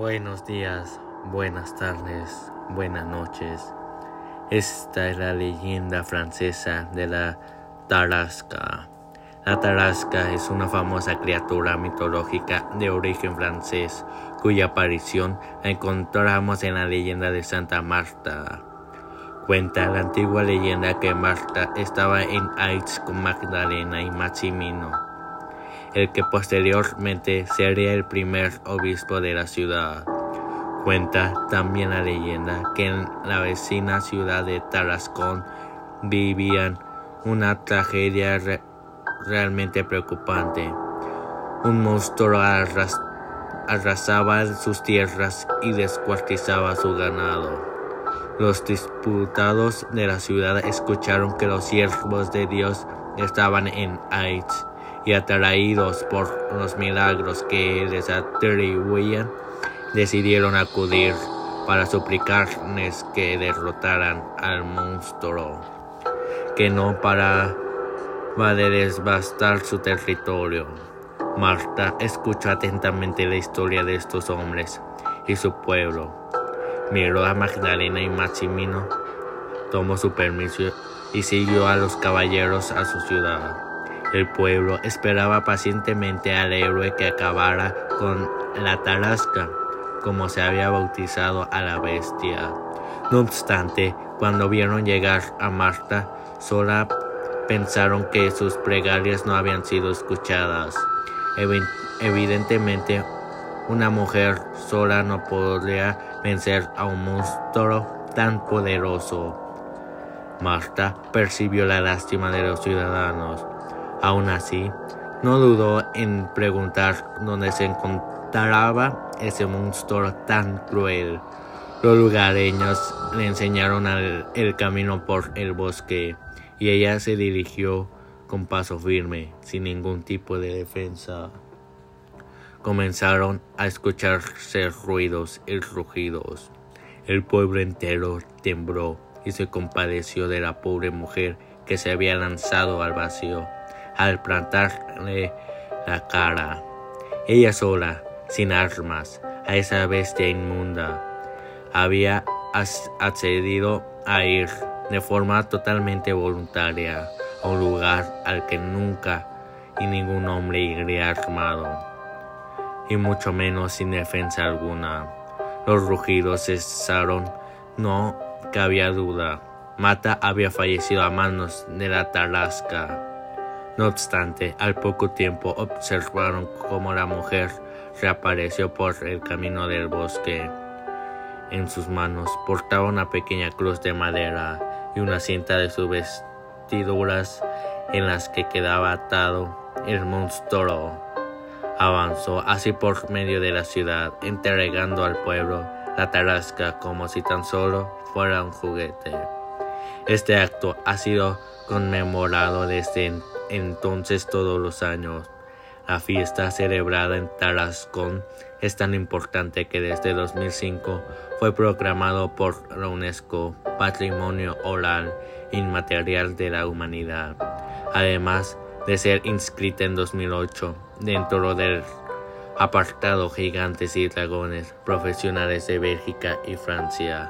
Buenos días, buenas tardes, buenas noches. Esta es la leyenda francesa de la Tarasca. La Tarasca es una famosa criatura mitológica de origen francés cuya aparición encontramos en la leyenda de Santa Marta. Cuenta la antigua leyenda que Marta estaba en Aix con Magdalena y Maximino el que posteriormente sería el primer obispo de la ciudad. Cuenta también la leyenda que en la vecina ciudad de Tarascón vivían una tragedia realmente preocupante. Un monstruo arrasaba sus tierras y descuartizaba su ganado. Los disputados de la ciudad escucharon que los siervos de Dios estaban en Aitz y atraídos por los milagros que les atribuían, decidieron acudir para suplicarles que derrotaran al monstruo, que no paraba de desbastar su territorio. Marta escuchó atentamente la historia de estos hombres y su pueblo. Miró a Magdalena y Maximino, tomó su permiso y siguió a los caballeros a su ciudad. El pueblo esperaba pacientemente al héroe que acabara con la tarasca, como se había bautizado a la bestia. No obstante, cuando vieron llegar a Marta sola, pensaron que sus plegarias no habían sido escuchadas. evidentemente, una mujer sola no podría vencer a un monstruo tan poderoso. Marta percibió la lástima de los ciudadanos Aún así, no dudó en preguntar dónde se encontraba ese monstruo tan cruel. Los lugareños le enseñaron el camino por el bosque y ella se dirigió con paso firme, sin ningún tipo de defensa. Comenzaron a escucharse ruidos y rugidos. El pueblo entero tembló y se compadeció de la pobre mujer que se había lanzado al vacío al plantarle la cara. Ella sola, sin armas, a esa bestia inmunda, había accedido a ir de forma totalmente voluntaria a un lugar al que nunca y ningún hombre iría armado, y mucho menos sin defensa alguna. Los rugidos cesaron, no cabía duda. Mata había fallecido a manos de la tarasca. No obstante, al poco tiempo observaron cómo la mujer reapareció por el camino del bosque. En sus manos portaba una pequeña cruz de madera y una cinta de sus vestiduras en las que quedaba atado el monstruo. Avanzó así por medio de la ciudad, entregando al pueblo la tarasca como si tan solo fuera un juguete. Este acto ha sido conmemorado desde entonces todos los años. La fiesta celebrada en Tarascón es tan importante que desde 2005 fue proclamado por la UNESCO Patrimonio Oral Inmaterial de la Humanidad, además de ser inscrita en 2008 dentro del apartado Gigantes y Dragones Profesionales de Bélgica y Francia.